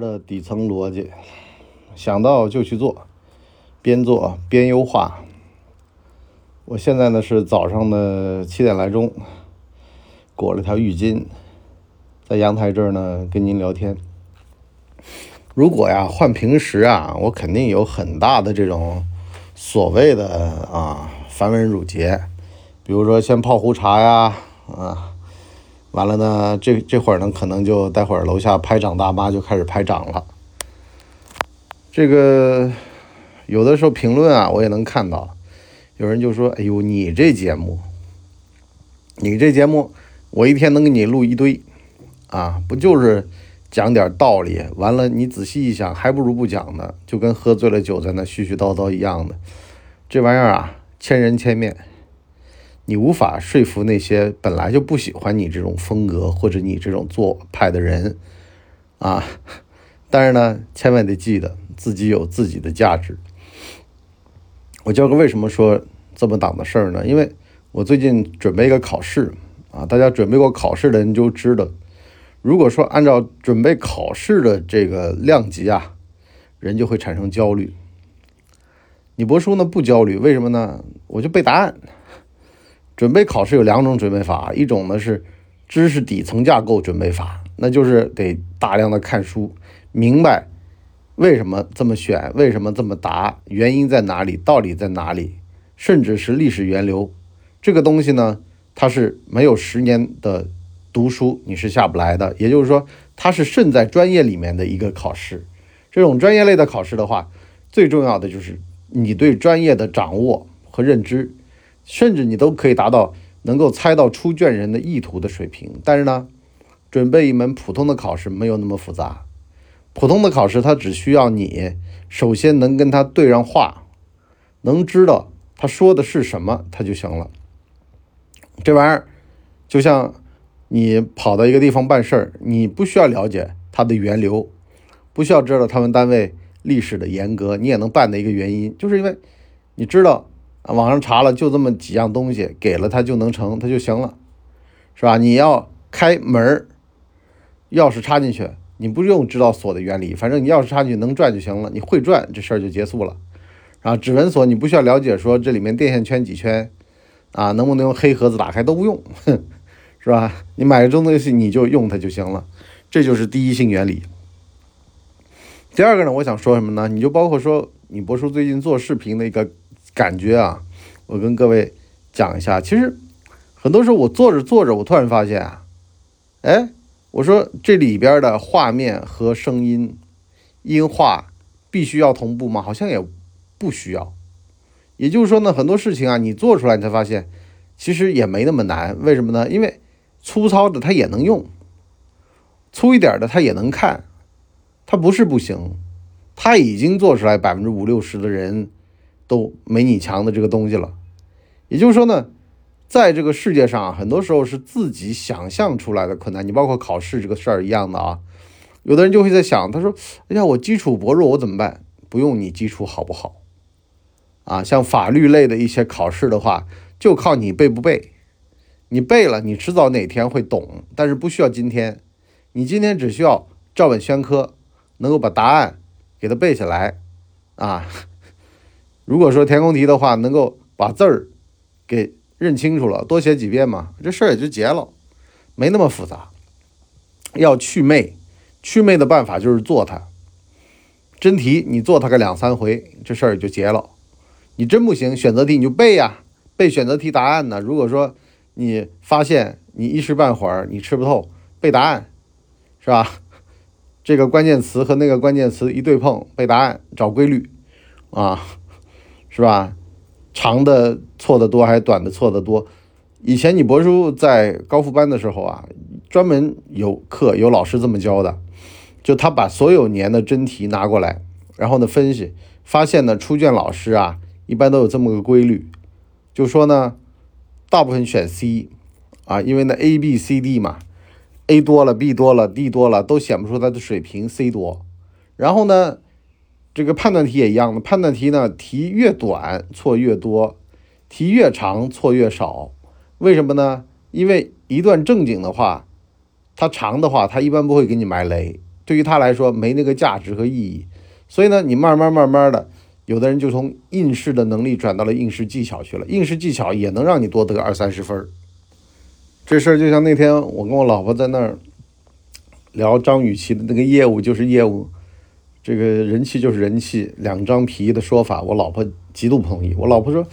的底层逻辑，想到就去做，边做边优化。我现在呢是早上的七点来钟，裹了条浴巾，在阳台这儿呢跟您聊天。如果呀换平时啊，我肯定有很大的这种所谓的啊繁文缛节，比如说先泡壶茶呀，啊。完了呢，这这会儿呢，可能就待会儿楼下拍掌大妈就开始拍掌了。这个有的时候评论啊，我也能看到，有人就说：“哎呦，你这节目，你这节目，我一天能给你录一堆，啊，不就是讲点道理？完了，你仔细一想，还不如不讲呢，就跟喝醉了酒在那絮絮叨叨一样的。这玩意儿啊，千人千面。”你无法说服那些本来就不喜欢你这种风格或者你这种做派的人，啊！但是呢，千万得记得自己有自己的价值。我教个为什么说这么档的事儿呢？因为我最近准备一个考试啊，大家准备过考试的人就知道，如果说按照准备考试的这个量级啊，人就会产生焦虑。你博叔呢不焦虑，为什么呢？我就背答案。准备考试有两种准备法，一种呢是知识底层架构准备法，那就是得大量的看书，明白为什么这么选，为什么这么答，原因在哪里，道理在哪里，甚至是历史源流。这个东西呢，它是没有十年的读书你是下不来的。也就是说，它是胜在专业里面的一个考试。这种专业类的考试的话，最重要的就是你对专业的掌握和认知。甚至你都可以达到能够猜到出卷人的意图的水平，但是呢，准备一门普通的考试没有那么复杂。普通的考试它只需要你首先能跟他对上话，能知道他说的是什么，他就行了。这玩意儿就像你跑到一个地方办事儿，你不需要了解它的源流，不需要知道他们单位历史的严格，你也能办的一个原因，就是因为你知道。啊，网上查了，就这么几样东西，给了他就能成，他就行了，是吧？你要开门钥匙插进去，你不用知道锁的原理，反正你钥匙插进去能转就行了，你会转，这事儿就结束了。然后指纹锁，你不需要了解说这里面电线圈几圈，啊，能不能用黑盒子打开都不用，是吧？你买这种东西你就用它就行了，这就是第一性原理。第二个呢，我想说什么呢？你就包括说你博叔最近做视频的一个。感觉啊，我跟各位讲一下，其实很多时候我做着做着，我突然发现啊，哎，我说这里边的画面和声音音画必须要同步吗？好像也不需要。也就是说呢，很多事情啊，你做出来你才发现，其实也没那么难。为什么呢？因为粗糙的它也能用，粗一点的它也能看，它不是不行，它已经做出来百分之五六十的人。都没你强的这个东西了，也就是说呢，在这个世界上，很多时候是自己想象出来的困难。你包括考试这个事儿一样的啊，有的人就会在想，他说：“哎呀，我基础薄弱，我怎么办？”不用你基础好不好啊？像法律类的一些考试的话，就靠你背不背。你背了，你迟早哪天会懂，但是不需要今天。你今天只需要照本宣科，能够把答案给它背下来啊。如果说填空题的话，能够把字儿给认清楚了，多写几遍嘛，这事儿也就结了，没那么复杂。要去魅，去魅的办法就是做它。真题你做它个两三回，这事儿也就结了。你真不行，选择题你就背呀，背选择题答案呢。如果说你发现你一时半会儿你吃不透，背答案是吧？这个关键词和那个关键词一对碰，背答案找规律啊。是吧？长的错的多还是短的错的多？以前你博叔在高复班的时候啊，专门有课有老师这么教的，就他把所有年的真题拿过来，然后呢分析，发现呢出卷老师啊一般都有这么个规律，就说呢大部分选 C 啊，因为呢 A B C D 嘛，A 多了 B 多了 D 多了都显不出他的水平，C 多，然后呢。这个判断题也一样的，判断题呢，题越短错越多，题越长错越少。为什么呢？因为一段正经的话，它长的话，它一般不会给你埋雷，对于他来说没那个价值和意义。所以呢，你慢慢慢慢的，有的人就从应试的能力转到了应试技巧去了。应试技巧也能让你多得二三十分儿。这事儿就像那天我跟我老婆在那儿聊张雨绮的那个业务就是业务，这个人气就是人气，两张皮的说法，我老婆极度不同意。我老婆说，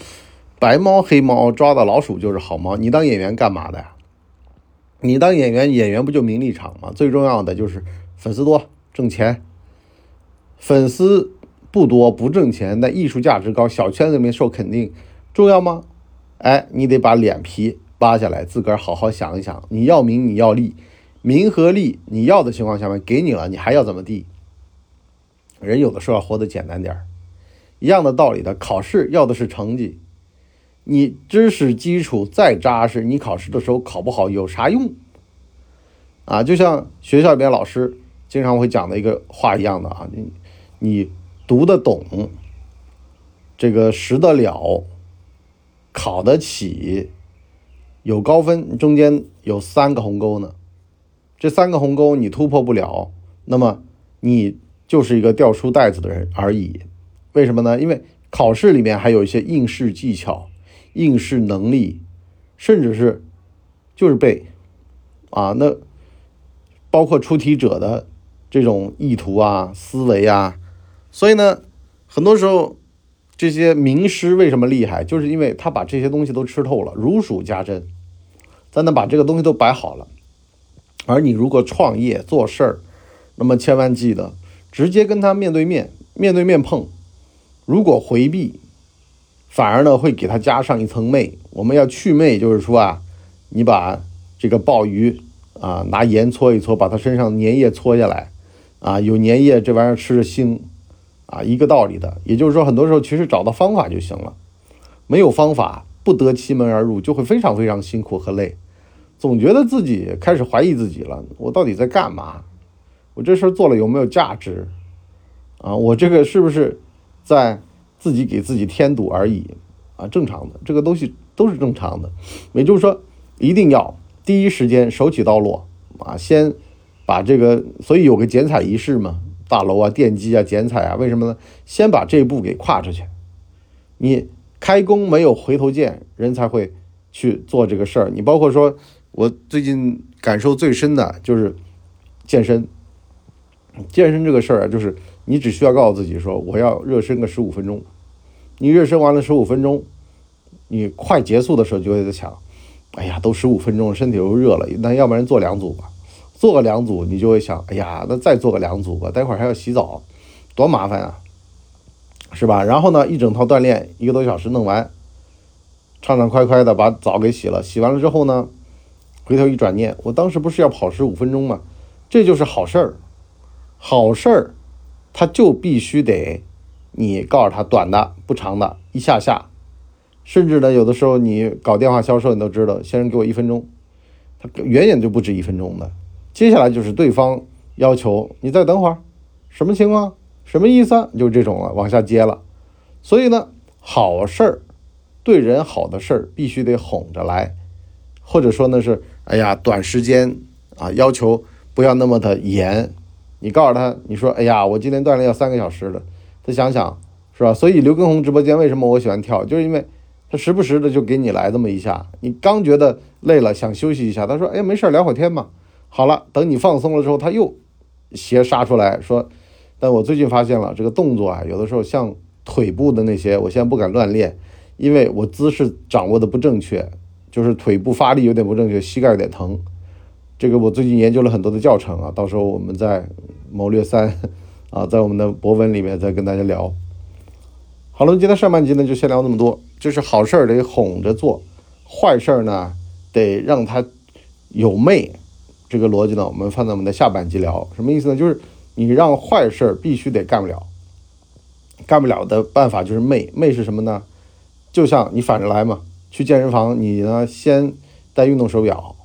白猫黑猫抓到老鼠就是好猫。你当演员干嘛的呀？你当演员，演员不就名利场吗？最重要的就是粉丝多挣钱。粉丝不多不挣钱，但艺术价值高，小圈子里面受肯定，重要吗？哎，你得把脸皮。扒下来，自个儿好好想一想。你要名，你要利，名和利你要的情况下面给你了，你还要怎么地？人有的时候要活得简单点儿，一样的道理的。考试要的是成绩，你知识基础再扎实，你考试的时候考不好有啥用？啊，就像学校里边老师经常会讲的一个话一样的啊，你你读得懂，这个识得了，考得起。有高分，中间有三个鸿沟呢，这三个鸿沟你突破不了，那么你就是一个掉书袋子的人而已。为什么呢？因为考试里面还有一些应试技巧、应试能力，甚至是就是背啊，那包括出题者的这种意图啊、思维啊，所以呢，很多时候。这些名师为什么厉害？就是因为他把这些东西都吃透了，如数家珍，咱能把这个东西都摆好了。而你如果创业做事儿，那么千万记得直接跟他面对面、面对面碰。如果回避，反而呢会给他加上一层魅。我们要去魅，就是说啊，你把这个鲍鱼啊拿盐搓一搓，把它身上粘液搓下来，啊有粘液这玩意儿吃着腥。啊，一个道理的，也就是说，很多时候其实找到方法就行了，没有方法不得其门而入，就会非常非常辛苦和累，总觉得自己开始怀疑自己了，我到底在干嘛？我这事儿做了有没有价值？啊，我这个是不是在自己给自己添堵而已？啊，正常的，这个东西都是正常的，也就是说，一定要第一时间手起刀落啊，先把这个，所以有个剪彩仪式嘛。大楼啊，电机啊，剪彩啊，为什么呢？先把这一步给跨出去。你开工没有回头箭，人才会去做这个事儿。你包括说，我最近感受最深的就是健身。健身这个事儿啊，就是你只需要告诉自己说，我要热身个十五分钟。你热身完了十五分钟，你快结束的时候就会在想，哎呀，都十五分钟，身体都热了，那要不然做两组吧。做个两组，你就会想，哎呀，那再做个两组吧，待会儿还要洗澡，多麻烦啊，是吧？然后呢，一整套锻炼一个多小时弄完，畅畅快快的把澡给洗了，洗完了之后呢，回头一转念，我当时不是要跑十五分钟吗？这就是好事儿，好事儿，他就必须得你告诉他短的不长的，一下下，甚至呢，有的时候你搞电话销售，你都知道，先生给我一分钟，他远远就不止一分钟的。接下来就是对方要求你再等会儿，什么情况？什么意思？就这种了，往下接了。所以呢，好事儿，对人好的事儿必须得哄着来，或者说呢是，哎呀，短时间啊，要求不要那么的严。你告诉他，你说，哎呀，我今天锻炼要三个小时的，他想想是吧？所以刘畊宏直播间为什么我喜欢跳，就是因为他时不时的就给你来这么一下。你刚觉得累了，想休息一下，他说，哎，没事聊会天嘛。好了，等你放松了之后，他又斜杀出来说：“但我最近发现了这个动作啊，有的时候像腿部的那些，我现在不敢乱练，因为我姿势掌握的不正确，就是腿部发力有点不正确，膝盖有点疼。这个我最近研究了很多的教程啊，到时候我们在谋略三 啊，在我们的博文里面再跟大家聊。好了，今天上半集呢就先聊那么多，就是好事儿得哄着做，坏事儿呢得让他有魅。”这个逻辑呢，我们放在我们的下半集聊。什么意思呢？就是你让坏事儿必须得干不了，干不了的办法就是媚。媚是什么呢？就像你反着来嘛，去健身房，你呢先戴运动手表，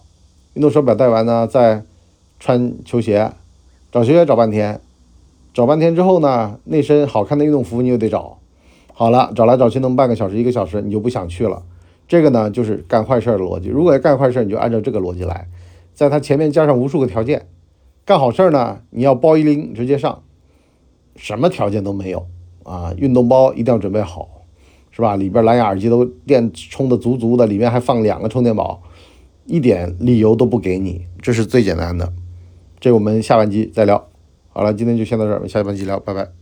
运动手表戴完呢，再穿球鞋，找球鞋找半天，找半天之后呢，那身好看的运动服你又得找，好了，找来找去弄半个小时一个小时，你就不想去了。这个呢就是干坏事的逻辑。如果要干坏事，你就按照这个逻辑来。在它前面加上无数个条件，干好事儿呢，你要包一拎直接上，什么条件都没有啊！运动包一定要准备好，是吧？里边蓝牙耳机都电充的足足的，里面还放两个充电宝，一点理由都不给你，这是最简单的。这我们下半集再聊。好了，今天就先到这儿，下半集聊，拜拜。